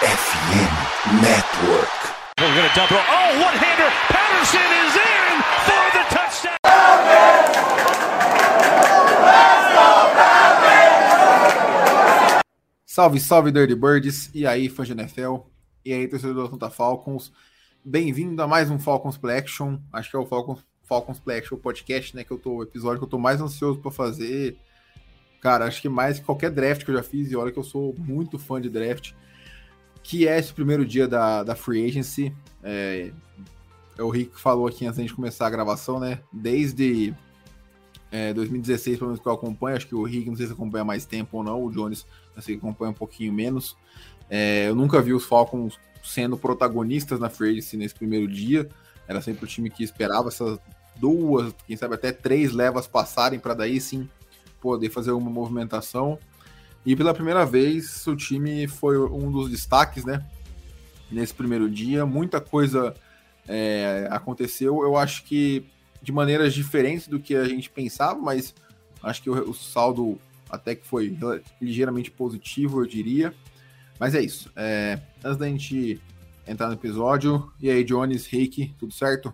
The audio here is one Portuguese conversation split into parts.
FM Network. We're going to double. Oh, one hander. Patterson is in for the touchdown. Salve, salve Dirty Birds, e aí fã de NFL, e aí torcedor do Atlanta Falcons, bem-vindo a mais um Falcons Play Action, acho que é o Falcons, Falcons Play Action podcast, né, que eu tô, o episódio que eu tô mais ansioso para fazer, cara, acho que mais que qualquer draft que eu já fiz, e olha que eu sou muito fã de draft, que é esse primeiro dia da, da Free Agency, é, é o Rick falou aqui antes de começar a gravação, né, desde é, 2016, pelo menos que eu acompanho, acho que o Rick não sei se acompanha mais tempo ou não, o Jones eu sei que acompanha um pouquinho menos. É, eu nunca vi os Falcons sendo protagonistas na free agency nesse primeiro dia. Era sempre o time que esperava essas duas, quem sabe até três levas passarem para daí sim poder fazer uma movimentação. E pela primeira vez o time foi um dos destaques, né? Nesse primeiro dia, muita coisa é, aconteceu. Eu acho que de maneiras diferentes do que a gente pensava, mas acho que o, o saldo até que foi ligeiramente positivo, eu diria. Mas é isso. É, antes da gente entrar no episódio, e aí, Jones, Rick, tudo certo?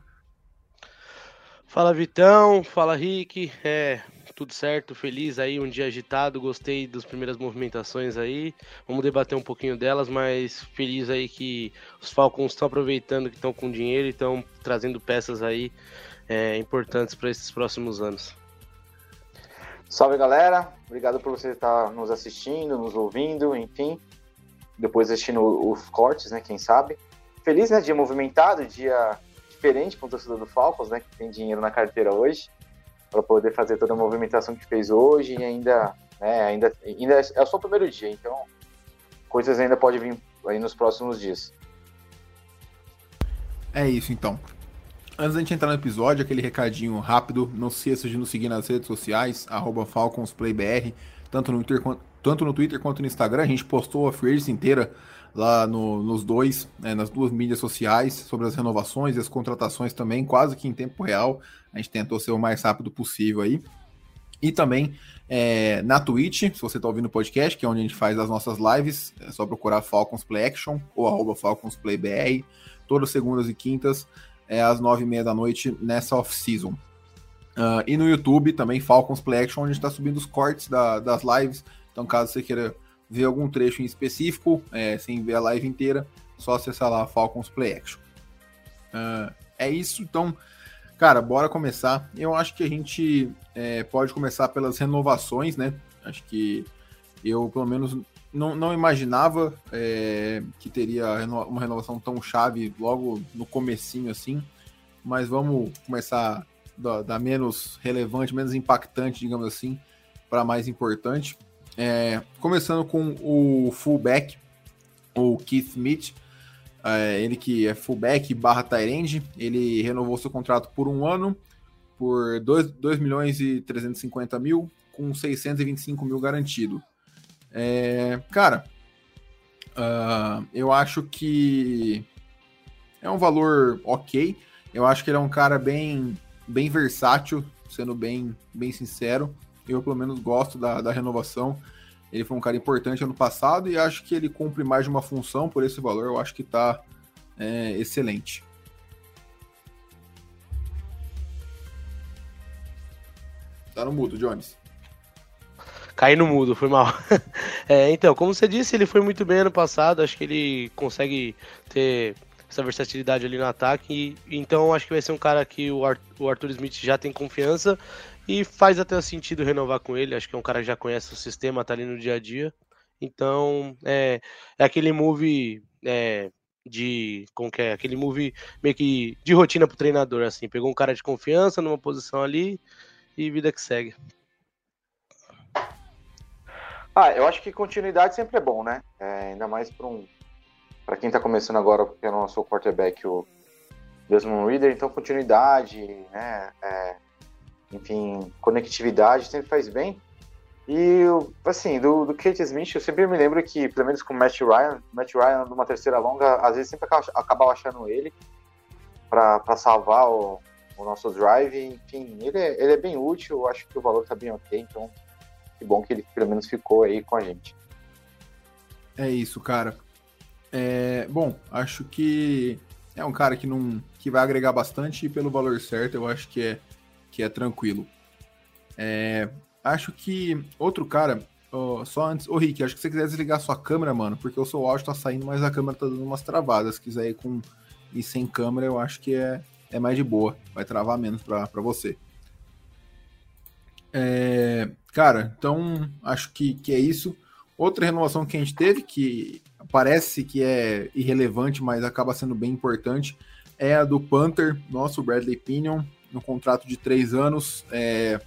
Fala Vitão, fala Rick, é tudo certo, feliz aí, um dia agitado, gostei das primeiras movimentações aí, vamos debater um pouquinho delas, mas feliz aí que os Falcons estão aproveitando que estão com dinheiro e estão trazendo peças aí é, importantes para esses próximos anos. Salve galera, obrigado por você estar nos assistindo, nos ouvindo, enfim, depois assistindo os cortes, né? Quem sabe. Feliz, né? Dia movimentado, dia diferente para o torcedor do Falcons, né? Que tem dinheiro na carteira hoje, para poder fazer toda a movimentação que fez hoje e ainda, né? Ainda, ainda é só o primeiro dia, então coisas ainda podem vir aí nos próximos dias. É isso então. Antes da gente entrar no episódio, aquele recadinho rápido, não se esqueça de nos seguir nas redes sociais, FalconsPlayBR, tanto no, Twitter, tanto no Twitter quanto no Instagram. A gente postou a free inteira lá no, nos dois, né, nas duas mídias sociais, sobre as renovações e as contratações também, quase que em tempo real. A gente tentou ser o mais rápido possível aí. E também é, na Twitch, se você está ouvindo o podcast, que é onde a gente faz as nossas lives, é só procurar Falcons Play Action ou arroba FalconsPlayBR, todas segundas e quintas é, às nove e meia da noite nessa off-season. Uh, e no YouTube também Falcons Play Action, onde a gente está subindo os cortes da, das lives. Então, caso você queira ver algum trecho em específico, é, sem ver a live inteira, só acessar lá Falcons Play Action. Uh, é isso, então, cara, bora começar. Eu acho que a gente é, pode começar pelas renovações, né? Acho que eu, pelo menos, não, não imaginava é, que teria uma renovação tão chave logo no comecinho assim, mas vamos começar da, da menos relevante, menos impactante, digamos assim, para mais importante. É, começando com o fullback, o Keith Smith, é, ele que é fullback barra Tyrande, ele renovou seu contrato por um ano, por 2, 2 milhões e 350 mil, com 625 mil garantido. É, cara, uh, eu acho que é um valor ok. Eu acho que ele é um cara bem, bem versátil, sendo bem, bem sincero. Eu, pelo menos, gosto da, da renovação. Ele foi um cara importante ano passado e acho que ele cumpre mais de uma função por esse valor. Eu acho que tá é, excelente. Tá no mudo, Jones. Caí no mudo, foi mal. é, então, como você disse, ele foi muito bem ano passado. Acho que ele consegue ter essa versatilidade ali no ataque. E, então, acho que vai ser um cara que o, Arthur Smith já tem confiança e faz até sentido renovar com ele. Acho que é um cara que já conhece o sistema, tá ali no dia a dia. Então, é, é aquele move é, de. Como que é? Aquele move meio que de rotina pro treinador, assim. Pegou um cara de confiança numa posição ali e vida que segue. Ah, eu acho que continuidade sempre é bom, né? É, ainda mais para um, para quem está começando agora, porque eu não sou quarterback, o Desmond Reader, então continuidade, né? É, enfim, conectividade sempre faz bem. E, assim, do, do Kate Smith, eu sempre me lembro que, pelo menos com o Matt Ryan, Matt Ryan numa terceira longa, às vezes sempre acabava achando ele para salvar o, o, nosso drive. Enfim, ele é, ele é bem útil, eu acho que o valor está bem ok, então que bom que ele pelo menos ficou aí com a gente. É isso, cara. É, bom, acho que é um cara que não que vai agregar bastante e pelo valor certo eu acho que é que é tranquilo. É, acho que outro cara, oh, só antes, ô Rick, acho que você quiser desligar sua câmera, mano, porque o seu áudio tá saindo, mas a câmera tá dando umas travadas. Se quiser ir com e sem câmera, eu acho que é, é mais de boa, vai travar menos para você. É, cara, então acho que, que é isso. Outra renovação que a gente teve, que parece que é irrelevante, mas acaba sendo bem importante, é a do Panther, nosso Bradley Pinion, no contrato de três anos, é,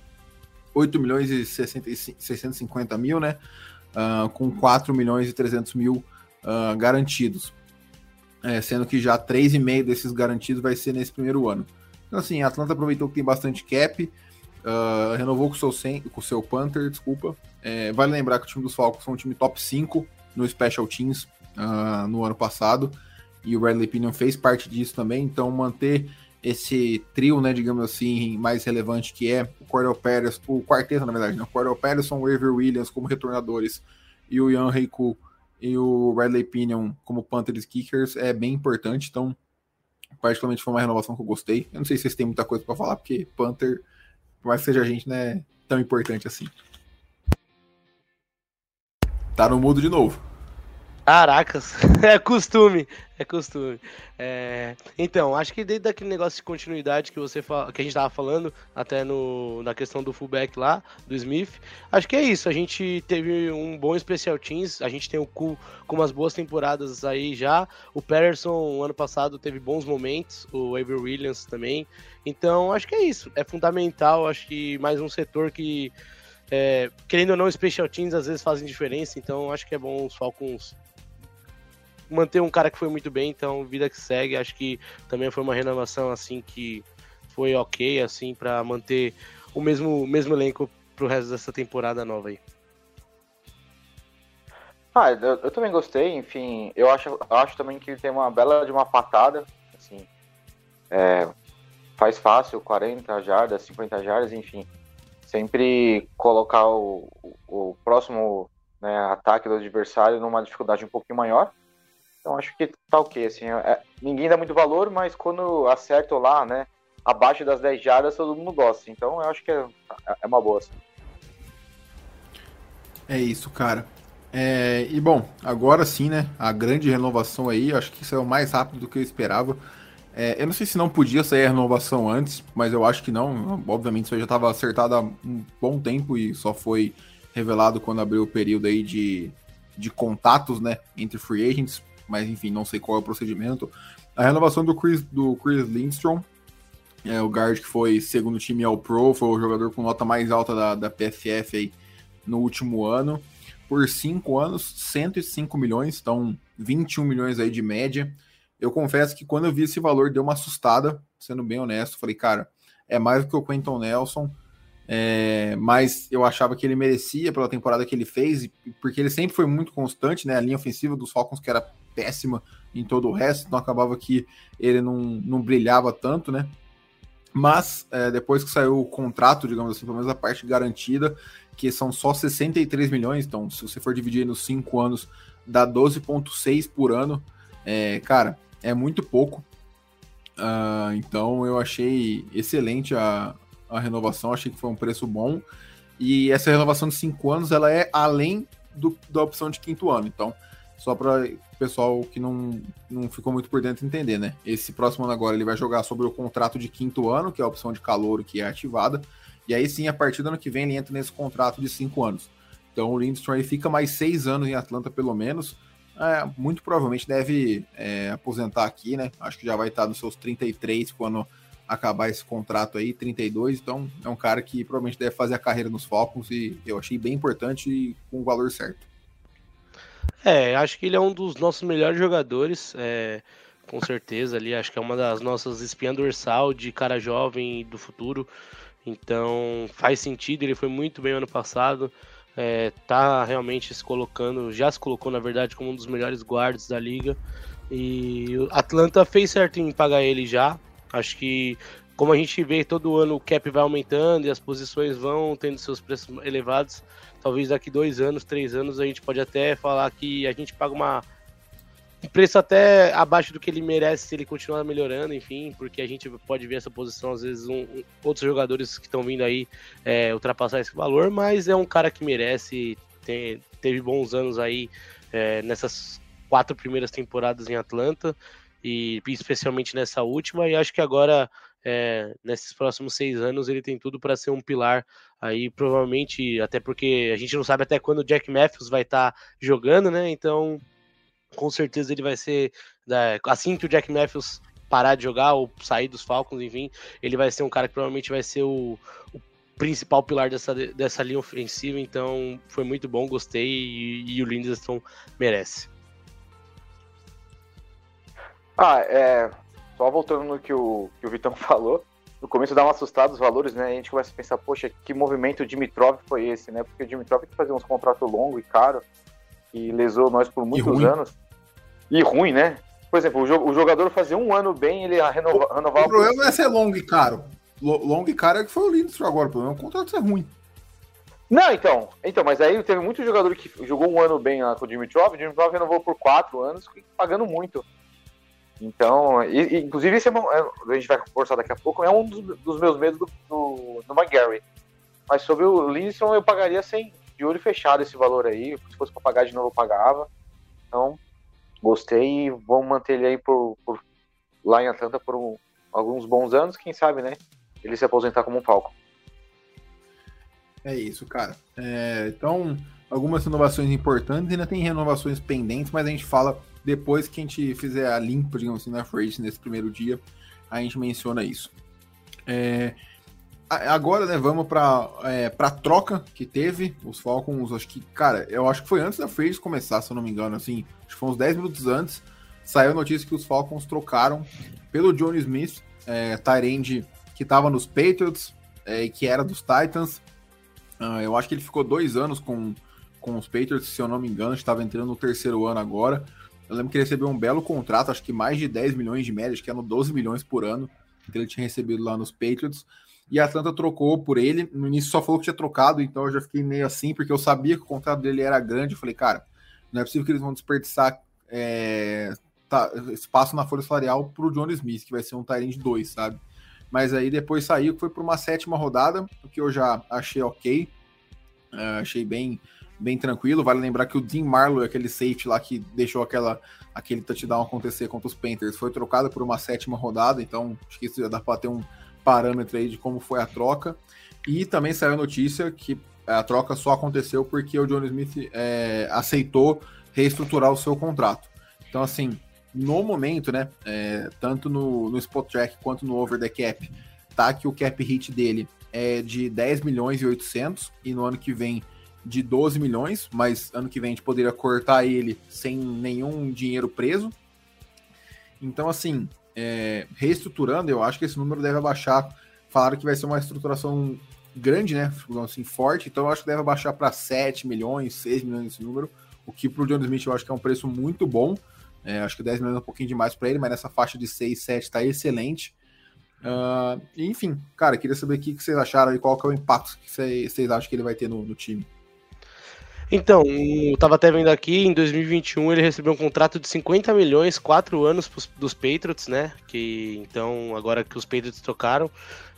8 milhões e 650 mil, né? Uh, com 4 milhões e 300 mil uh, garantidos. É, sendo que já 3,5 desses garantidos vai ser nesse primeiro ano. Então, assim, a Atlanta aproveitou que tem bastante cap, uh, renovou com o seu, com seu Panther, desculpa. É, vale lembrar que o time dos Falcons foi um time top 5 no Special Teams no ano passado, e o Bradley Pinion fez parte disso também, então manter esse trio, né, digamos assim, mais relevante que é o Cordell Pérez, o quarteto, na verdade, né, o Cordell Patterson, o Avery Williams como retornadores e o Ian Heiku e o Bradley Pinion como Panthers Kickers é bem importante, então particularmente foi uma renovação que eu gostei. Eu não sei se vocês têm muita coisa para falar, porque Panther, por mais que seja a gente, não é tão importante assim. Tá no mudo de novo. Caracas, é costume, é costume. É, então, acho que desde aquele negócio de continuidade que você que a gente tava falando, até no, na questão do fullback lá, do Smith, acho que é isso. A gente teve um bom special teams, a gente tem o Cu com umas boas temporadas aí já. O Patterson, ano passado, teve bons momentos, o Avery Williams também. Então, acho que é isso. É fundamental, acho que mais um setor que. É, querendo ou não, special teams às vezes fazem diferença, então acho que é bom os Falcons manter um cara que foi muito bem, então vida que segue. Acho que também foi uma renovação assim que foi ok, assim, para manter o mesmo, mesmo elenco pro resto dessa temporada nova aí. Ah, eu, eu também gostei, enfim, eu acho, acho também que tem uma bela de uma patada, assim, é, faz fácil 40 jardas, 50 jardas, enfim, sempre colocar o, o, o próximo né, ataque do adversário numa dificuldade um pouquinho maior. Então acho que tá ok, assim, é, ninguém dá muito valor, mas quando acerto lá, né, abaixo das 10 jardas, todo mundo gosta. Então eu acho que é, é uma boa, assim. É isso, cara. É, e bom, agora sim, né, a grande renovação aí, acho que saiu mais rápido do que eu esperava. É, eu não sei se não podia sair a renovação antes, mas eu acho que não. Obviamente isso já estava acertado há um bom tempo e só foi revelado quando abriu o período aí de, de contatos, né, entre free agents mas enfim, não sei qual é o procedimento. A renovação do Chris, do Chris Lindstrom, é, o guard que foi segundo time ao Pro, foi o jogador com nota mais alta da, da PFF aí no último ano. Por cinco anos, 105 milhões, então 21 milhões aí de média. Eu confesso que quando eu vi esse valor, deu uma assustada, sendo bem honesto. Falei, cara, é mais do que o Quentin Nelson, é, mas eu achava que ele merecia pela temporada que ele fez, porque ele sempre foi muito constante, né? A linha ofensiva dos Falcons, que era péssima em todo o resto, então acabava que ele não, não brilhava tanto, né? Mas é, depois que saiu o contrato, digamos assim, pelo menos a parte garantida, que são só 63 milhões, então se você for dividir nos 5 anos, dá 12,6 por ano. É, cara, é muito pouco. Uh, então eu achei excelente a, a renovação, achei que foi um preço bom. E essa renovação de 5 anos ela é além do, da opção de quinto ano. Então, só para o pessoal que não, não ficou muito por dentro entender, né? Esse próximo ano agora ele vai jogar sobre o contrato de quinto ano, que é a opção de calor que é ativada, e aí sim, a partir do ano que vem, ele entra nesse contrato de cinco anos. Então o Lindstrom ele fica mais seis anos em Atlanta, pelo menos. É, muito provavelmente deve é, aposentar aqui, né? Acho que já vai estar nos seus 33 quando acabar esse contrato aí, 32. Então é um cara que provavelmente deve fazer a carreira nos Falcons e eu achei bem importante e com o valor certo. É, acho que ele é um dos nossos melhores jogadores, é, com certeza ali. Acho que é uma das nossas espinhas dorsal de cara jovem do futuro. Então faz sentido, ele foi muito bem ano passado. É, tá realmente se colocando, já se colocou na verdade como um dos melhores guardas da liga. E o Atlanta fez certo em pagar ele já. Acho que como a gente vê todo ano o cap vai aumentando e as posições vão tendo seus preços elevados, talvez daqui dois anos, três anos, a gente pode até falar que a gente paga uma, um preço até abaixo do que ele merece se ele continuar melhorando, enfim, porque a gente pode ver essa posição, às vezes, um, um, outros jogadores que estão vindo aí é, ultrapassar esse valor, mas é um cara que merece, ter, teve bons anos aí é, nessas quatro primeiras temporadas em Atlanta, e especialmente nessa última, e acho que agora, é, nesses próximos seis anos, ele tem tudo para ser um pilar aí, provavelmente, até porque a gente não sabe até quando o Jack Matthews vai estar tá jogando, né? Então, com certeza ele vai ser, assim que o Jack Matthews parar de jogar ou sair dos Falcons, enfim, ele vai ser um cara que provavelmente vai ser o, o principal pilar dessa, dessa linha ofensiva, então foi muito bom, gostei e, e o Lindstrom merece. Ah, é. Só voltando no que o, que o Vitão falou, no começo dá uma assustada os valores, né? A gente começa a pensar, poxa, que movimento o Dimitrov foi esse, né? Porque o Dimitrov que fazer uns contratos longos e caro e lesou nós por muitos e anos. E ruim, né? Por exemplo, o jogador fazia um ano bem, ele renova, o, renovava. O problema não é ser longo e caro. Long e caro é que foi o Lindstrom agora. O problema é o contrato ser ruim. Não, então. Então, mas aí teve muito jogador que jogou um ano bem lá com o Dimitrov. O Dimitrov renovou por quatro anos, pagando muito. Então, e, e, inclusive, esse é, é, a gente vai conversar daqui a pouco, é um dos, dos meus medos do, do, do McGarry. Mas sobre o Lindstrom, eu pagaria sem, de olho fechado esse valor aí. Se fosse para pagar de novo, eu pagava. Então, gostei e vamos manter ele aí por, por lá em Atlanta por um, alguns bons anos. Quem sabe, né? Ele se aposentar como um palco. É isso, cara. É, então, algumas inovações importantes, ainda tem renovações pendentes, mas a gente fala depois que a gente fizer a limpa, digamos assim, na free nesse primeiro dia, a gente menciona isso. É, agora, né, vamos para é, a troca que teve os Falcons. Acho que, cara, eu acho que foi antes da free começar, se eu não me engano, assim, acho que foi uns 10 minutos antes. Saiu a notícia que os Falcons trocaram pelo Johnny Smith, é, Tyrande, que estava nos Patriots é, que era dos Titans. Uh, eu acho que ele ficou dois anos com, com os Patriots, se eu não me engano, estava entrando no terceiro ano agora. Eu lembro que ele recebeu um belo contrato, acho que mais de 10 milhões de média, acho que eram 12 milhões por ano que ele tinha recebido lá nos Patriots. E a Atlanta trocou por ele. No início só falou que tinha trocado, então eu já fiquei meio assim, porque eu sabia que o contrato dele era grande. Eu falei, cara, não é possível que eles vão desperdiçar é, tá, espaço na folha salarial para o John Smith, que vai ser um Tyrant 2, sabe? Mas aí depois saiu, foi para uma sétima rodada, o que eu já achei ok. Uh, achei bem, bem tranquilo. Vale lembrar que o Dean Marlowe, aquele safety lá que deixou aquela, aquele touchdown acontecer contra os Panthers, foi trocado por uma sétima rodada, então acho que isso já dá para ter um parâmetro aí de como foi a troca. E também saiu a notícia que a troca só aconteceu porque o John Smith é, aceitou reestruturar o seu contrato. Então, assim, no momento, né, é, tanto no, no Spot Track quanto no Over the Cap, tá que o cap hit dele é de 10 milhões e 800 e no ano que vem de 12 milhões, mas ano que vem a gente poderia cortar ele sem nenhum dinheiro preso. Então, assim, é, reestruturando, eu acho que esse número deve abaixar. Falaram que vai ser uma estruturação grande, né? Assim, forte, então eu acho que deve abaixar para 7 milhões, 6 milhões esse número, o que para o John Smith eu acho que é um preço muito bom. É, acho que 10 milhões é um pouquinho demais para ele, mas nessa faixa de 6, 7 está excelente. Uh, enfim, cara, queria saber o que, vocês acharam e qual que é o impacto que vocês acham que ele vai ter no, no time. Então, eu tava até vendo aqui, em 2021 ele recebeu um contrato de 50 milhões, 4 anos pros, dos Patriots, né? Que então, agora que os Patriots trocaram,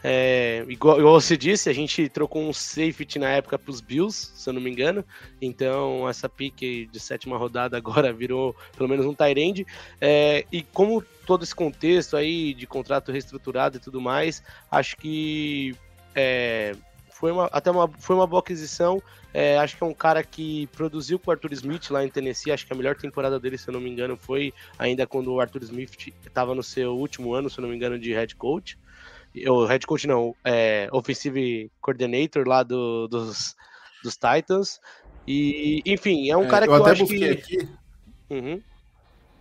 é, igual, igual, você disse, a gente trocou um safety na época pros Bills, se eu não me engano. Então, essa pique de sétima rodada agora virou pelo menos um Tyrande. É, e como todo esse contexto aí de contrato reestruturado e tudo mais, acho que é, foi uma, até uma, foi uma boa aquisição. É, acho que é um cara que produziu com o Arthur Smith lá em Tennessee. Acho que a melhor temporada dele, se eu não me engano, foi ainda quando o Arthur Smith estava no seu último ano, se eu não me engano, de head coach. O head coach não, é, offensive coordinator lá do, dos, dos Titans. E, enfim, é um é, cara que eu, eu acho que. Aqui, uhum.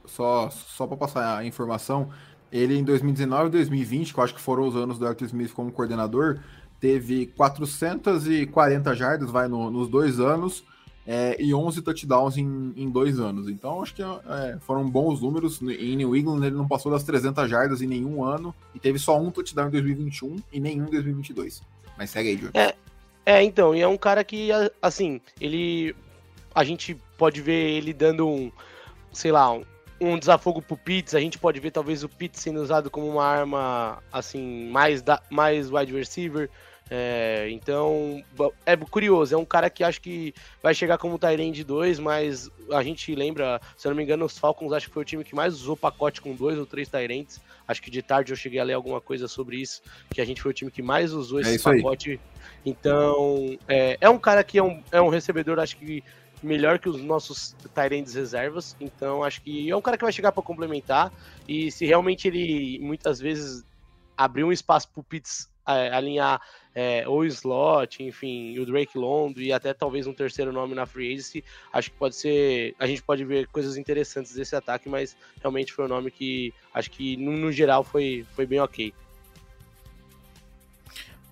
Só, só para passar a informação, ele em 2019 e 2020, que eu acho que foram os anos do Arthur Smith como coordenador, teve 440 jardas, vai no, nos dois anos, é, e 11 touchdowns em, em dois anos. Então, acho que é, foram bons números. Em New England, ele não passou das 300 jardas em nenhum ano, e teve só um touchdown em 2021 e nenhum em 2022. Mas segue aí, Júlio. É, é, então, e é um cara que, assim, ele. A gente pode ver ele dando um, sei lá, um, um desafogo pro Pitts, a gente pode ver talvez o Pitts sendo usado como uma arma assim, mais, da, mais wide receiver. É, então, é curioso, é um cara que acho que vai chegar como Tyrande 2, mas a gente lembra, se eu não me engano, os Falcons acho que foi o time que mais usou pacote com dois ou três Tyrants. Acho que de tarde eu cheguei a ler alguma coisa sobre isso, que a gente foi o time que mais usou é esse é pacote. Aí. Então, é, é um cara que é um, é um recebedor, acho que melhor que os nossos Tyrands reservas. Então, acho que é um cara que vai chegar para complementar. E se realmente ele muitas vezes abrir um espaço para o Pitts alinhar é, ou slot, enfim, o Drake London e até talvez um terceiro nome na free agency, acho que pode ser. A gente pode ver coisas interessantes desse ataque, mas realmente foi um nome que acho que no, no geral foi, foi bem ok.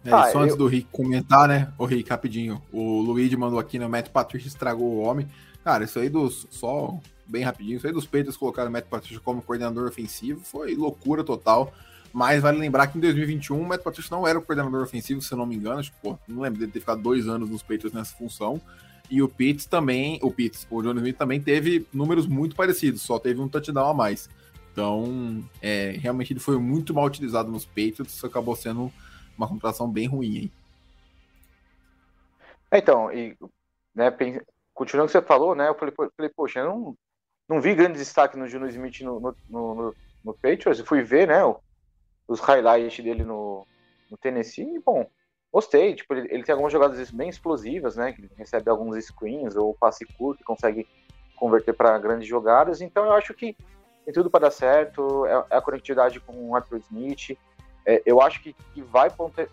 É, ah, só eu... antes do Rick comentar, né? O Rick, rapidinho. O Luigi mandou aqui, no né? Matt Patricia estragou o homem. Cara, isso aí dos. Só bem rapidinho. Isso aí dos peitos colocaram o Matt Patricia como coordenador ofensivo foi loucura total. Mas vale lembrar que em 2021 o Matt Patricia não era o coordenador ofensivo, se eu não me engano. Acho que, pô, não lembro dele ter ficado dois anos nos peitos nessa função. E o Pitts também, o Pitts, o Johnny Smith também teve números muito parecidos, só teve um touchdown a mais. Então, é, realmente ele foi muito mal utilizado nos Patriots, acabou sendo uma contratação bem ruim aí. É, então, e né, continuando o que você falou, né? Eu falei, falei poxa, eu não, não vi grande destaque no Juno Smith no, no, no, no Patriots, fui ver, né, os highlights dele no, no Tennessee, e, bom, gostei, tipo, ele, ele, tem algumas jogadas bem explosivas, né, que recebe alguns screens ou passe curto, que consegue converter para grandes jogadas, então eu acho que tem tudo para dar certo, é, é, a conectividade com o Arthur Smith, é, eu acho que, que vai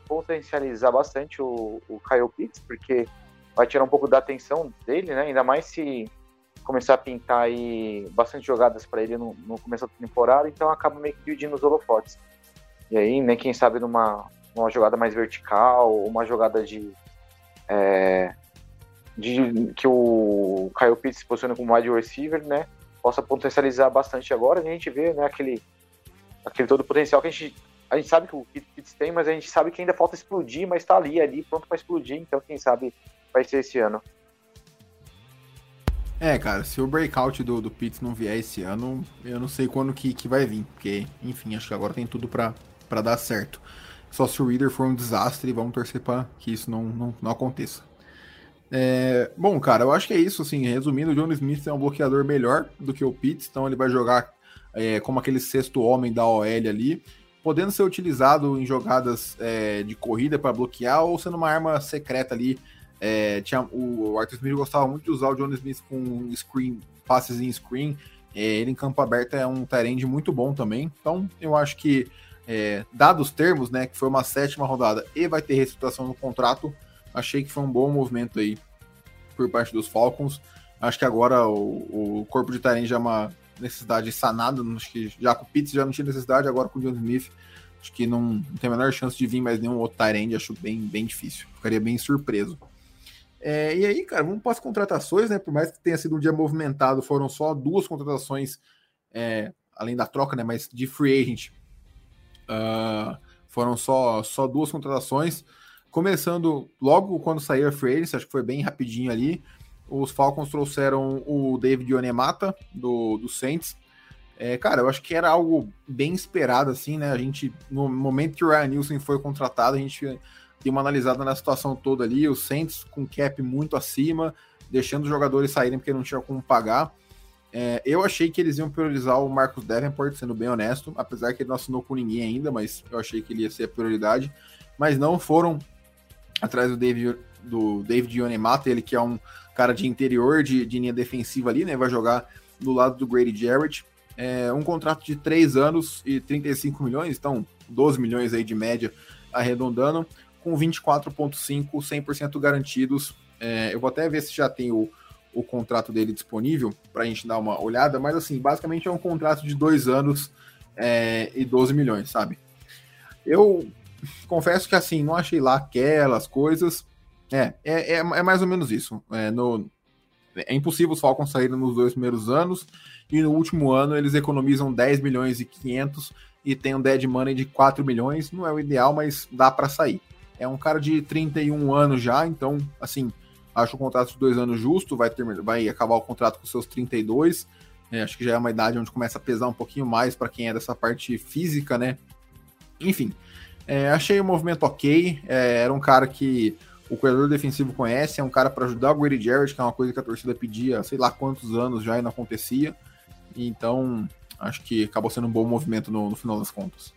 potencializar bastante o, o Kyle Pitts, porque vai tirar um pouco da atenção dele, né? Ainda mais se começar a pintar aí bastante jogadas para ele no, no, começo da temporada, então acaba meio que dividindo os holofotes. E aí, né, quem sabe numa, numa jogada mais vertical, uma jogada de, é, de que o Kyle Pitts se posiciona como wide receiver, né, possa potencializar bastante agora. A gente vê, né, aquele, aquele todo potencial que a gente a gente sabe que o Pitts tem, mas a gente sabe que ainda falta explodir, mas está ali, ali, pronto para explodir. Então, quem sabe vai ser esse ano. É, cara, se o breakout do, do Pitts não vier esse ano, eu não sei quando que, que vai vir. Porque, enfim, acho que agora tem tudo para dar certo. Só se o Reader for um desastre, vamos torcer para que isso não, não, não aconteça. É, bom, cara, eu acho que é isso. Assim, resumindo, o John Smith é um bloqueador melhor do que o Pitts, então ele vai jogar é, como aquele sexto homem da OL ali podendo ser utilizado em jogadas é, de corrida para bloquear ou sendo uma arma secreta ali. É, tinha, o Arthur Smith gostava muito de usar o John Smith com screen, passes em screen. É, ele em campo aberto é um Tyrande muito bom também. Então, eu acho que, é, dados os termos, né, que foi uma sétima rodada e vai ter reestruturação no contrato, achei que foi um bom movimento aí por parte dos Falcons. Acho que agora o, o corpo de Tyrande é uma necessidade sanada. Acho que já com o Pitts já não tinha necessidade, agora com o John Smith. Acho que não, não tem a menor chance de vir mais nenhum outro Tyrande, acho bem, bem difícil. Ficaria bem surpreso. É, e aí, cara, vamos para as contratações, né? Por mais que tenha sido um dia movimentado, foram só duas contratações, é, além da troca, né? Mas de free agent. Uh, foram só, só duas contratações. Começando logo quando saiu a free agent, acho que foi bem rapidinho ali os Falcons trouxeram o David Onemata, do, do Saints. É, cara, eu acho que era algo bem esperado, assim, né? A gente, no momento que o Ryan Nielsen foi contratado, a gente deu uma analisada na situação toda ali, o Saints com cap muito acima, deixando os jogadores saírem porque não tinha como pagar. É, eu achei que eles iam priorizar o Marcos Davenport, sendo bem honesto, apesar que ele não assinou com ninguém ainda, mas eu achei que ele ia ser a prioridade. Mas não foram atrás do David, do David Onemata, ele que é um cara de interior, de, de linha defensiva ali, né? Vai jogar do lado do Grady Jarrett. É, um contrato de 3 anos e 35 milhões, então 12 milhões aí de média arredondando, com 24,5, 100% garantidos. É, eu vou até ver se já tem o, o contrato dele disponível para a gente dar uma olhada, mas assim, basicamente é um contrato de 2 anos é, e 12 milhões, sabe? Eu confesso que assim, não achei lá aquelas coisas, é, é, é, é mais ou menos isso. É, no, é impossível os Falcons saírem nos dois primeiros anos, e no último ano eles economizam 10 milhões e 500 e tem um dead money de 4 milhões. Não é o ideal, mas dá para sair. É um cara de 31 anos já, então, assim, acho o contrato de dois anos justo, vai, ter, vai acabar o contrato com seus 32. É, acho que já é uma idade onde começa a pesar um pouquinho mais para quem é dessa parte física, né? Enfim, é, achei o movimento ok. É, era um cara que o corredor defensivo conhece, é um cara para ajudar o Grady Jarrett, que é uma coisa que a torcida pedia sei lá quantos anos já e não acontecia. Então, acho que acabou sendo um bom movimento no, no final das contas.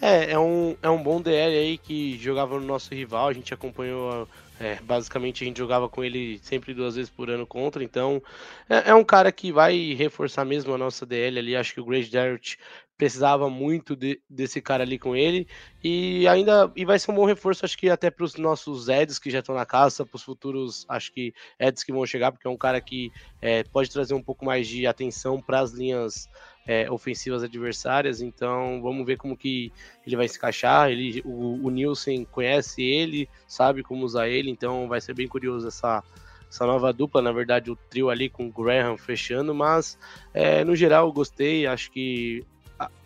É, é um, é um bom DL aí que jogava no nosso rival, a gente acompanhou é, basicamente a gente jogava com ele sempre duas vezes por ano contra, então é, é, um cara que vai reforçar mesmo a nossa DL ali. Acho que o Grady Jarrett precisava muito de, desse cara ali com ele e ainda e vai ser um bom reforço, acho que até para os nossos Eds que já estão na caça, para os futuros, acho que Eds que vão chegar, porque é um cara que é, pode trazer um pouco mais de atenção para as linhas é, ofensivas adversárias, então vamos ver como que ele vai se encaixar. Ele, o, o Nielsen conhece ele, sabe como usar ele, então vai ser bem curioso essa, essa nova dupla, na verdade o trio ali com o Graham fechando, mas é, no geral gostei, acho que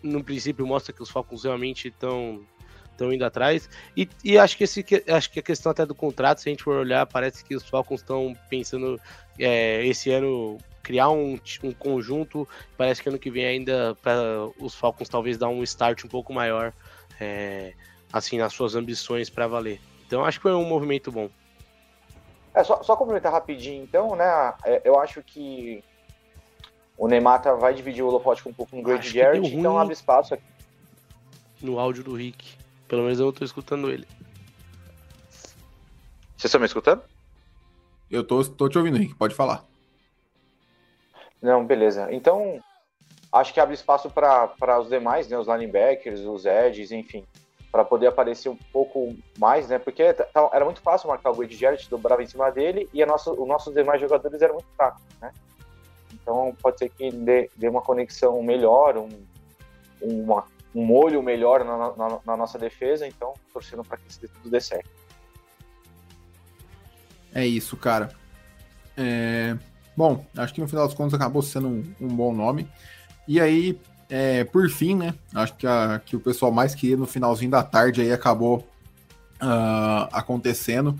no princípio mostra que os Falcons realmente estão estão indo atrás. E, e, acho que esse, acho que a questão até do contrato, se a gente for olhar, parece que os Falcons estão pensando é, esse ano criar um, um conjunto. Parece que ano que vem ainda para os Falcons talvez dar um start um pouco maior, é, assim, nas suas ambições para valer. Então acho que foi um movimento bom. É, só, só complementar rapidinho, então, né? É, eu acho que o Neymar tá, vai dividir o holofote um pouco com o Grady Jarrett, então abre espaço aqui. No áudio do Rick. Pelo menos eu não tô escutando ele. Vocês estão me escutando? Eu tô, tô te ouvindo, Rick. Pode falar. Não, beleza. Então, acho que abre espaço para os demais, né, os linebackers, os edges, enfim, para poder aparecer um pouco mais, né? Porque tá, tá, era muito fácil marcar o Grady Jarrett, dobrava em cima dele e a nossa, os nossos demais jogadores eram muito fracos, né? Então pode ser que dê, dê uma conexão melhor, um, uma, um molho melhor na, na, na nossa defesa, então torcendo para que isso tudo dê certo. É isso, cara. É... Bom, acho que no final das contas acabou sendo um, um bom nome. E aí, é, por fim, né? Acho que, a, que o pessoal mais queria no finalzinho da tarde aí acabou uh, acontecendo.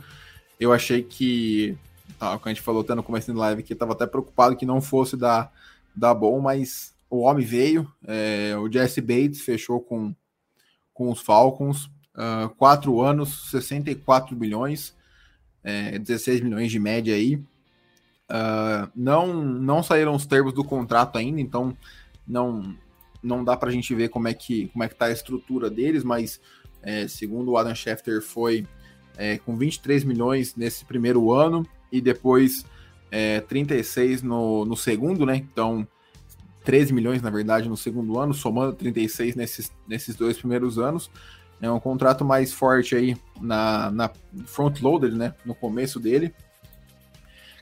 Eu achei que, tá, como a gente falou até no começo da live, que estava até preocupado que não fosse dar, dar bom, mas o homem veio. É, o Jesse Bates fechou com, com os Falcons. Uh, quatro anos, 64 milhões, é, 16 milhões de média aí. Uh, não, não saíram os termos do contrato ainda, então não, não dá para a gente ver como é que como é que tá a estrutura deles, mas é, segundo o Adam Schefter foi é, com 23 milhões nesse primeiro ano e depois é, 36 no, no segundo, né? Então 13 milhões na verdade no segundo ano, somando 36 nesses, nesses dois primeiros anos. É um contrato mais forte aí na, na front loaded, né? No começo dele.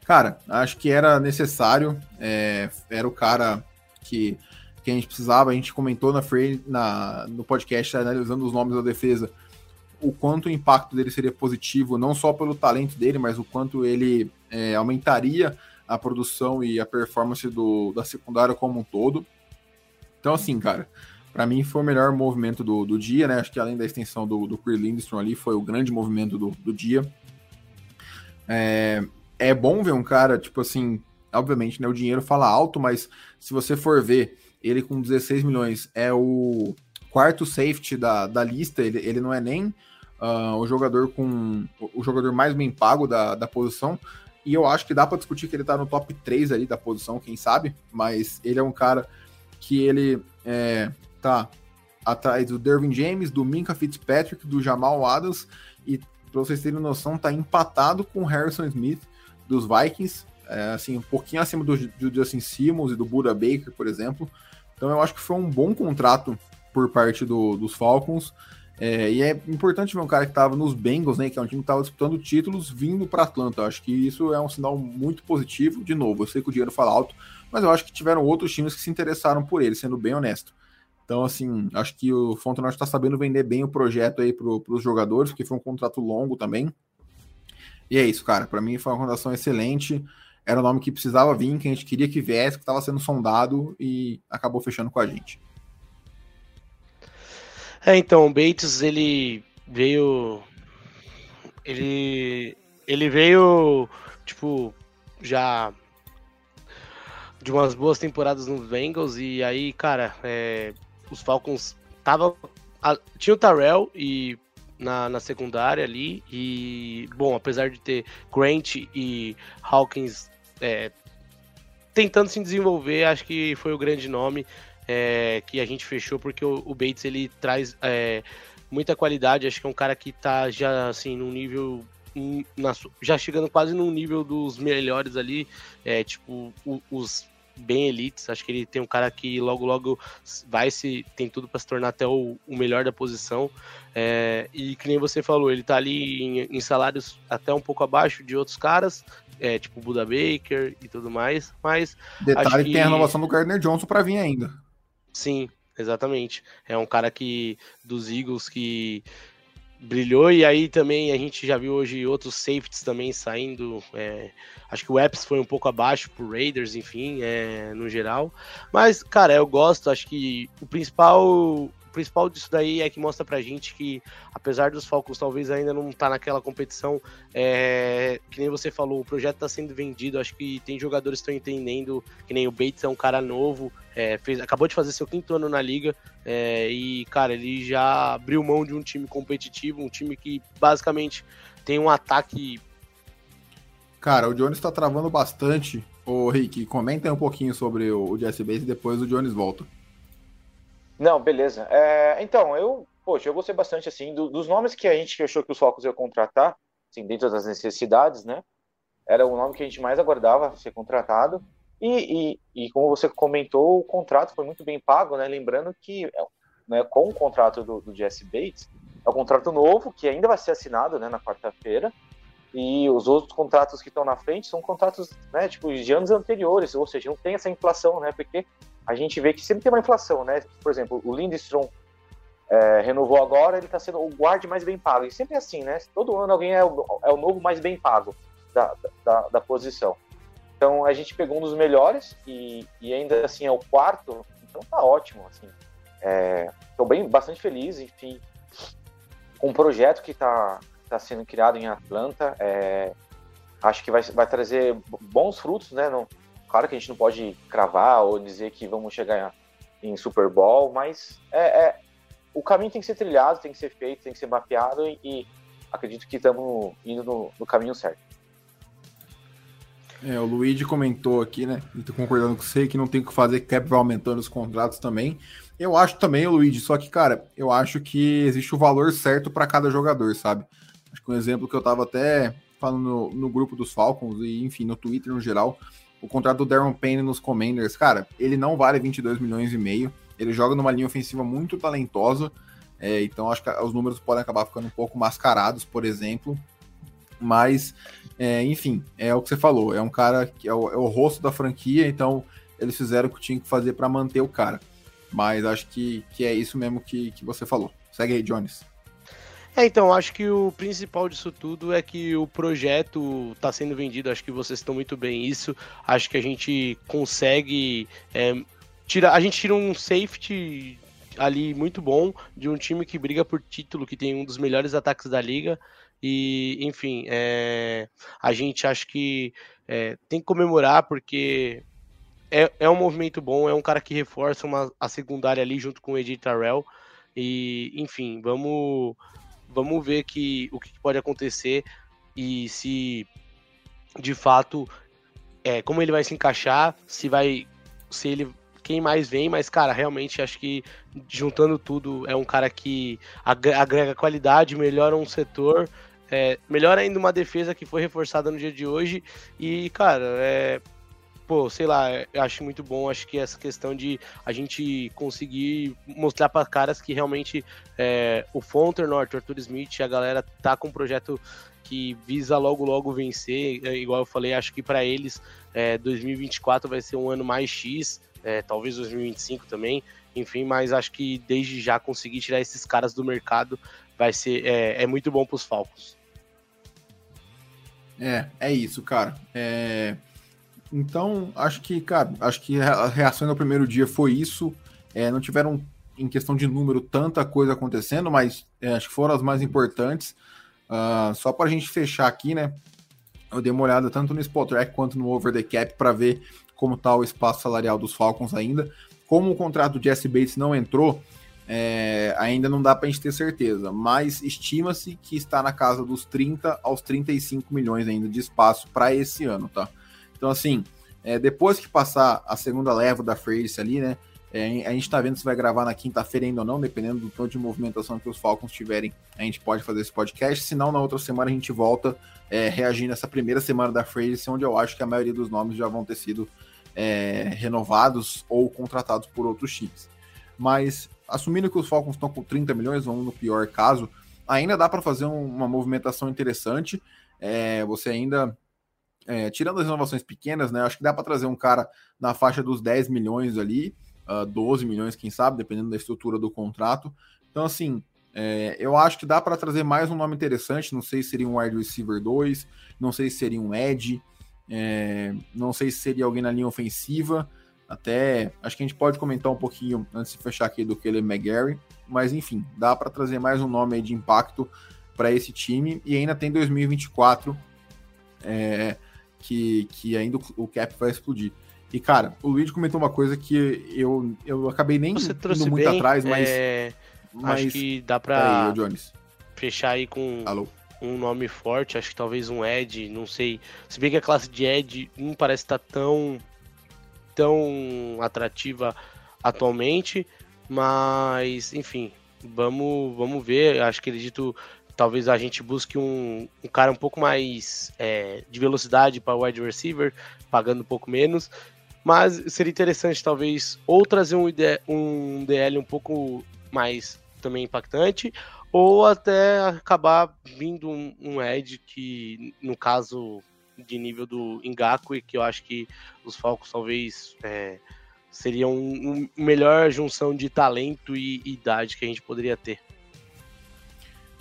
Cara, acho que era necessário. É, era o cara que, que a gente precisava. A gente comentou na, na, no podcast, analisando os nomes da defesa, o quanto o impacto dele seria positivo, não só pelo talento dele, mas o quanto ele é, aumentaria a produção e a performance do, da secundária como um todo. Então, assim, cara, para mim foi o melhor movimento do, do dia, né? Acho que além da extensão do, do Chris Lindstrom ali, foi o grande movimento do, do dia. É, é bom ver um cara, tipo assim, obviamente, né? O dinheiro fala alto, mas se você for ver, ele com 16 milhões é o quarto safety da, da lista, ele, ele não é nem uh, o jogador com o jogador mais bem pago da, da posição. E eu acho que dá para discutir que ele tá no top 3 ali da posição, quem sabe, mas ele é um cara que ele é, tá atrás do Dervin James, do Minka Fitzpatrick, do Jamal Adams e para vocês terem noção, tá empatado com o Harrison Smith dos Vikings, é, assim, um pouquinho acima do, do Justin Simmons e do Buda Baker, por exemplo. Então eu acho que foi um bom contrato por parte do, dos Falcons. É, e é importante ver um cara que estava nos Bengals, né, que é um time que estava disputando títulos, vindo para Atlanta. Eu acho que isso é um sinal muito positivo. De novo, eu sei que o dinheiro fala alto, mas eu acho que tiveram outros times que se interessaram por ele, sendo bem honesto. Então, assim, acho que o Fontenot está sabendo vender bem o projeto aí para os jogadores, porque foi um contrato longo também. E é isso, cara. Para mim foi uma contratação excelente. Era o nome que precisava vir, que a gente queria que viesse, que estava sendo sondado e acabou fechando com a gente. É, então, o Bates, ele veio. Ele. Ele veio, tipo, já de umas boas temporadas nos Bengals e aí, cara, é, os Falcons tava a, tinha o Tarell e na, na secundária ali e bom, apesar de ter Grant e Hawkins é, tentando se desenvolver, acho que foi o grande nome é, que a gente fechou porque o, o Bates ele traz é, muita qualidade, acho que é um cara que tá já assim num nível na, já chegando quase no nível dos melhores ali, é, tipo, o, os bem elites. Acho que ele tem um cara que logo, logo vai se. tem tudo para se tornar até o, o melhor da posição. É, e que nem você falou, ele tá ali em, em salários até um pouco abaixo de outros caras, é, tipo Buda Baker e tudo mais. Mas. Detalhe que tem a renovação do Gardner Johnson para vir ainda. Sim, exatamente. É um cara que. dos Eagles que brilhou, e aí também a gente já viu hoje outros safeties também saindo. É, acho que o Epps foi um pouco abaixo pro Raiders, enfim, é, no geral. Mas, cara, eu gosto, acho que o principal principal disso daí é que mostra pra gente que, apesar dos Falcons talvez ainda não tá naquela competição, é, que nem você falou, o projeto tá sendo vendido, acho que tem jogadores que estão entendendo, que nem o Bates é um cara novo, é, fez, acabou de fazer seu quinto ano na liga, é, e, cara, ele já abriu mão de um time competitivo, um time que basicamente tem um ataque. Cara, o Jones tá travando bastante. Ô, Rick, comenta um pouquinho sobre o, o Jesse Bates e depois o Jones volta. Não, beleza. É, então, eu, poxa, eu gostei bastante, assim, do, dos nomes que a gente achou que os Falcons iam contratar, assim, dentro das necessidades, né? Era o nome que a gente mais aguardava ser contratado. E, e, e como você comentou, o contrato foi muito bem pago, né? Lembrando que né, com o contrato do, do Jesse Bates, é um contrato novo que ainda vai ser assinado né, na quarta-feira. E os outros contratos que estão na frente são contratos né, tipo, de anos anteriores, ou seja, não tem essa inflação, né? Porque a gente vê que sempre tem uma inflação, né? Por exemplo, o Lindstrom é, renovou agora, ele está sendo o guarde mais bem pago. E sempre é assim, né? Todo ano alguém é o, é o novo mais bem pago da, da, da, posição. Então a gente pegou um dos melhores e, e ainda assim é o quarto, então tá ótimo, assim. Estou é, bem, bastante feliz, enfim, com o projeto que está tá sendo criado em Atlanta. É, acho que vai, vai trazer bons frutos, né? Claro que a gente não pode cravar ou dizer que vamos chegar em Super Bowl, mas é, é o caminho tem que ser trilhado, tem que ser feito, tem que ser mapeado e, e acredito que estamos indo no, no, caminho certo. É, o Luigi comentou aqui, né? Estou concordando com você que não tem o que fazer, cap vai aumentando os contratos também. Eu acho também, Luigi, só que, cara, eu acho que existe o valor certo para cada jogador, sabe? Acho que um exemplo que eu tava até falando no, no grupo dos Falcons e, enfim, no Twitter no geral, o contrato do Darren Payne nos Commanders, cara, ele não vale 22 milhões e meio. Ele joga numa linha ofensiva muito talentosa. É, então acho que os números podem acabar ficando um pouco mascarados, por exemplo. Mas, é, enfim, é o que você falou. É um cara que é o, é o rosto da franquia, então eles fizeram o que tinham que fazer para manter o cara. Mas acho que, que é isso mesmo que, que você falou. Segue aí, Jones. É, então, acho que o principal disso tudo é que o projeto está sendo vendido, acho que vocês estão muito bem isso. Acho que a gente consegue é, tirar. A gente tira um safety ali muito bom de um time que briga por título, que tem um dos melhores ataques da liga. E, enfim, é, a gente acha que é, tem que comemorar porque é, é um movimento bom, é um cara que reforça uma, a secundária ali junto com o Tarrell. E, enfim, vamos vamos ver que, o que pode acontecer e se de fato é, como ele vai se encaixar, se vai se ele quem mais vem, mas cara, realmente acho que juntando tudo é um cara que agrega qualidade, melhora um setor, é, melhora ainda uma defesa que foi reforçada no dia de hoje e cara, é, pô, sei lá, eu acho muito bom, acho que essa questão de a gente conseguir mostrar para caras que realmente é, o Fonter Norte, Arthur Smith, a galera tá com um projeto que visa logo logo vencer, é, igual eu falei, acho que para eles é, 2024 vai ser um ano mais X, é, talvez 2025 também, enfim, mas acho que desde já conseguir tirar esses caras do mercado vai ser é, é muito bom para os Falcons. É, é isso, cara. É, então, acho que, cara, acho que a reação no primeiro dia foi isso. É, não tiveram, em questão de número, tanta coisa acontecendo, mas é, acho que foram as mais importantes. Uh, só para a gente fechar aqui, né? Eu dei uma olhada tanto no Spot Track quanto no Over the Cap para ver como está o espaço salarial dos Falcons ainda. Como o contrato do Jesse Bates não entrou, é, ainda não dá para a gente ter certeza, mas estima-se que está na casa dos 30 aos 35 milhões ainda de espaço para esse ano, tá? Então, assim, é, depois que passar a segunda leva da Face ali, né? É, a gente está vendo se vai gravar na quinta-feira ainda ou não, dependendo do tanto de movimentação que os Falcons tiverem, a gente pode fazer esse podcast. Se não, na outra semana a gente volta é, reagindo essa primeira semana da Free onde eu acho que a maioria dos nomes já vão ter sido é, renovados ou contratados por outros times. Mas, assumindo que os Falcons estão com 30 milhões, vamos no pior caso, ainda dá para fazer um, uma movimentação interessante. É, você ainda é, tirando as renovações pequenas, né? Acho que dá para trazer um cara na faixa dos 10 milhões ali, uh, ah, 12 milhões, quem sabe, dependendo da estrutura do contrato. Então, assim, é, eu acho que dá para trazer mais um nome interessante. Não sei se seria um wide receiver 2, não sei se seria um Edge, é, não sei se seria alguém na linha ofensiva. Até acho que a gente pode comentar um pouquinho antes de fechar aqui do que ele McGarry, mas enfim, dá para trazer mais um nome de impacto para esse time e ainda tem 2024. É, que, que ainda o cap vai explodir. E, cara, o Luigi comentou uma coisa que eu, eu acabei nem Você indo muito bem, atrás, mas, é... mas... Acho que dá pra aí, fechar aí com Alô? um nome forte, acho que talvez um Ed, não sei. Se bem que a classe de Ed não parece estar tão, tão atrativa atualmente, mas, enfim, vamos, vamos ver. Acho que acredito talvez a gente busque um, um cara um pouco mais é, de velocidade para wide receiver, pagando um pouco menos. Mas seria interessante, talvez, ou trazer um, um DL um pouco mais também impactante, ou até acabar vindo um, um Edge que, no caso de nível do Ngakwe, que eu acho que os Falcons talvez é, seriam uma um melhor junção de talento e idade que a gente poderia ter.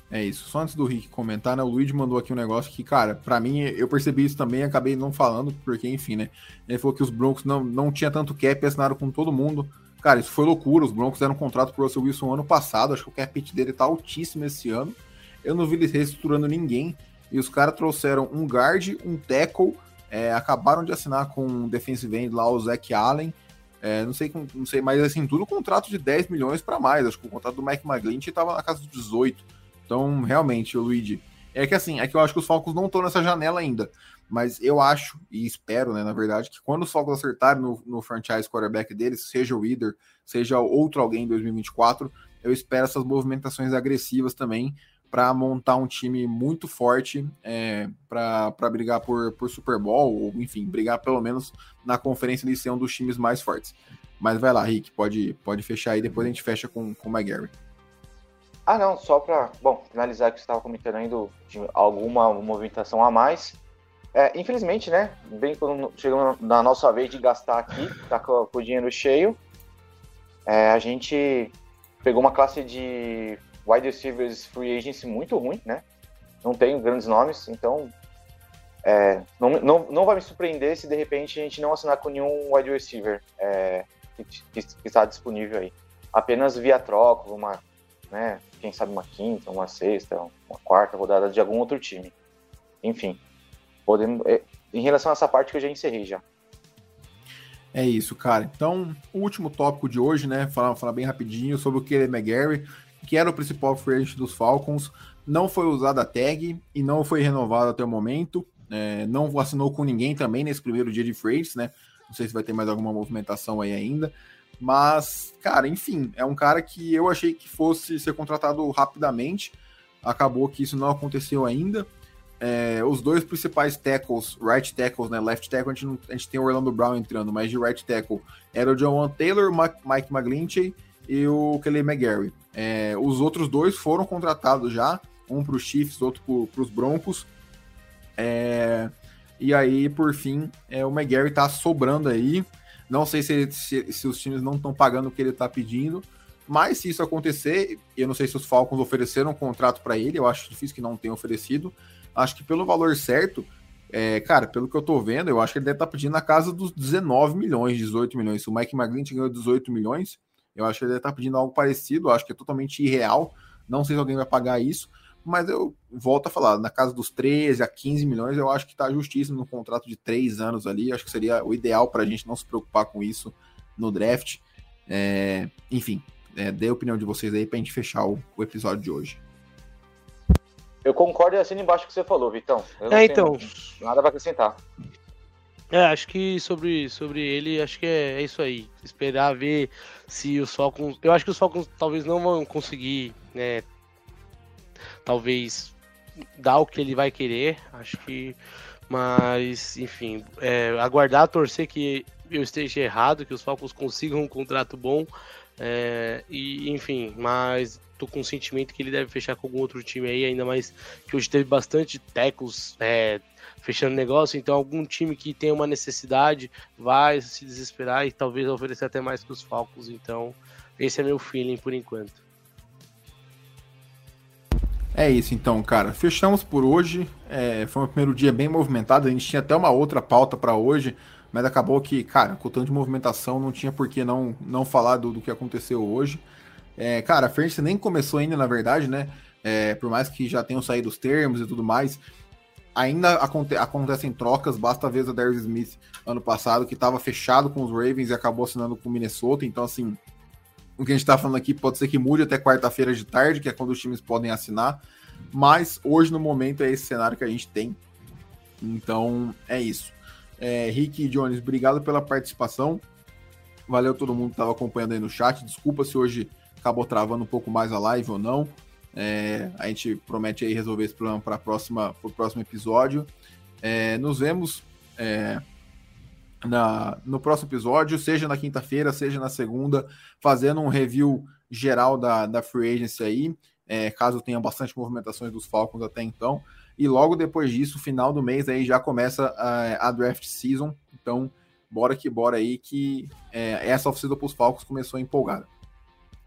É isso. Só antes do Rick comentar, né? O Luigi mandou aqui um negócio que, cara, para mim, eu percebi isso também acabei não falando, porque, enfim, né? Ele falou que os Broncos não, não tinha tanto cap assinaram com todo mundo. Cara, isso foi loucura. Os Broncos deram um contrato pro Russell Wilson ano passado. Acho que o cap dele tá altíssimo esse ano. Eu não vi eles reestruturando ninguém. E os caras trouxeram um guard, um tackle, é, acabaram de assinar com um defensive end lá, o Zach Allen. É, não sei, não sei, mas assim, tudo contrato de 10 milhões para mais. Acho que o contrato do Mike McGlinchey tava na casa dos 18. Então, realmente, o Luigi. É que assim, é que eu acho que os Falcons não estão nessa janela ainda. Mas eu acho e espero, né, na verdade, que quando os Falcons acertarem no, no franchise quarterback deles, seja o Reader, seja outro alguém em 2024, eu espero essas movimentações agressivas também para montar um time muito forte é, para brigar por, por Super Bowl, ou enfim, brigar pelo menos na conferência de ser um dos times mais fortes. Mas vai lá, Rick, pode, pode fechar aí, depois a gente fecha com, com o McGarry. Ah, não, só para, bom, finalizar que você estava comentando ainda de alguma movimentação a mais. É, infelizmente, né, bem quando chegamos na nossa vez de gastar aqui, tá com, o dinheiro cheio, é, a gente pegou uma classe de wide receivers free agency muito ruim, né? Não tem grandes nomes, então é, não, não, não vai me surpreender se de repente a gente não assinar com nenhum wide receiver é, que, que, que, está disponível aí. Apenas via troca, uma, né, quem sabe uma quinta, uma sexta, uma quarta rodada de algum outro time. Enfim, podemos, é, em relação a essa parte que eu já encerrei já. É isso, cara. Então, o último tópico de hoje, né? Falar, falar bem rapidinho sobre o Kelly McGarry, que era o principal free dos Falcons. Não foi usada a tag e não foi renovado até o momento. É, não assinou com ninguém também nesse primeiro dia de free agents, né? Não sei se vai ter mais alguma movimentação aí ainda. Mas, cara, enfim, é um cara que eu achei que fosse ser contratado rapidamente. Acabou que isso não aconteceu ainda. É, os dois principais tackles, right tackles, né? Left tackle, a gente, não, a gente tem o Orlando Brown entrando, mas de right tackle era o John Taylor, Mike McGlinchey e o Kelly McGarry. É, os outros dois foram contratados já, um para os Chiefs, outro para os Broncos. É, e aí, por fim, é, o McGarry tá sobrando aí. Não sei se, se, se os times não estão pagando o que ele está pedindo, mas se isso acontecer, eu não sei se os Falcons ofereceram um contrato para ele, eu acho difícil que não tenham oferecido. Acho que pelo valor certo, é, cara, pelo que eu tô vendo, eu acho que ele deve estar tá pedindo na casa dos 19 milhões, 18 milhões. Se o Mike McGlinchey ganhou 18 milhões, eu acho que ele deve estar tá pedindo algo parecido, acho que é totalmente irreal. Não sei se alguém vai pagar isso, mas eu volto a falar, na casa dos 13 a 15 milhões, eu acho que está justíssimo no contrato de três anos ali. Acho que seria o ideal para a gente não se preocupar com isso no draft. É, enfim, é, dê a opinião de vocês aí para a gente fechar o, o, episódio de hoje. Eu concordo e assino embaixo que você falou, Vitão. é, então. Nada para acrescentar. É, acho que sobre, sobre ele, acho que é, é, isso aí. Esperar ver se os Falcons. Eu acho que os Falcons talvez não vão conseguir, né? Talvez dar o que ele vai querer. Acho que. Mas, enfim, é, aguardar, torcer que eu esteja errado, que os Falcons consigam um contrato bom. É, e, enfim, mas tô com o sentimento que ele deve fechar com algum outro time aí, ainda mais que hoje teve bastante tecos é, fechando negócio, então algum time que tem uma necessidade vai se desesperar e talvez oferecer até mais que os Falcons, então esse é meu feeling por enquanto. É isso então, cara. Fechamos por hoje. É, foi um primeiro dia bem movimentado. A gente tinha até uma outra pauta para hoje, mas acabou que, cara, com tanto de movimentação, não tinha por que não, não falar do, do que aconteceu hoje. É, cara, a frente nem começou ainda, na verdade, né? É, por mais que já tenham saído os termos e tudo mais, ainda aconte acontecem trocas, basta ver o Darius Smith ano passado, que estava fechado com os Ravens e acabou assinando com o Minnesota, então assim, o que a gente está falando aqui pode ser que mude até quarta-feira de tarde, que é quando os times podem assinar, mas hoje no momento é esse cenário que a gente tem, então é isso. É, Rick e Jones, obrigado pela participação, valeu todo mundo que estava acompanhando aí no chat, desculpa se hoje acabou travando um pouco mais a live ou não, é, a gente promete aí resolver esse problema para o próximo episódio. É, nos vemos. É, na, no próximo episódio, seja na quinta-feira, seja na segunda, fazendo um review geral da, da Free Agency aí, é, caso tenha bastante movimentações dos Falcons até então. E logo depois disso, final do mês, aí já começa a, a draft season. Então, bora que bora aí, que é, essa oficina para os Falcons começou empolgada.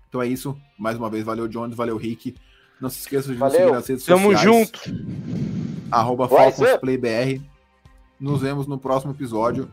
Então é isso. Mais uma vez, valeu, Jones, valeu, Rick. Não se esqueça de nos seguir nas redes Tamo sociais. Tamo junto. Arroba FalconsPlayBR. Nos vemos no próximo episódio.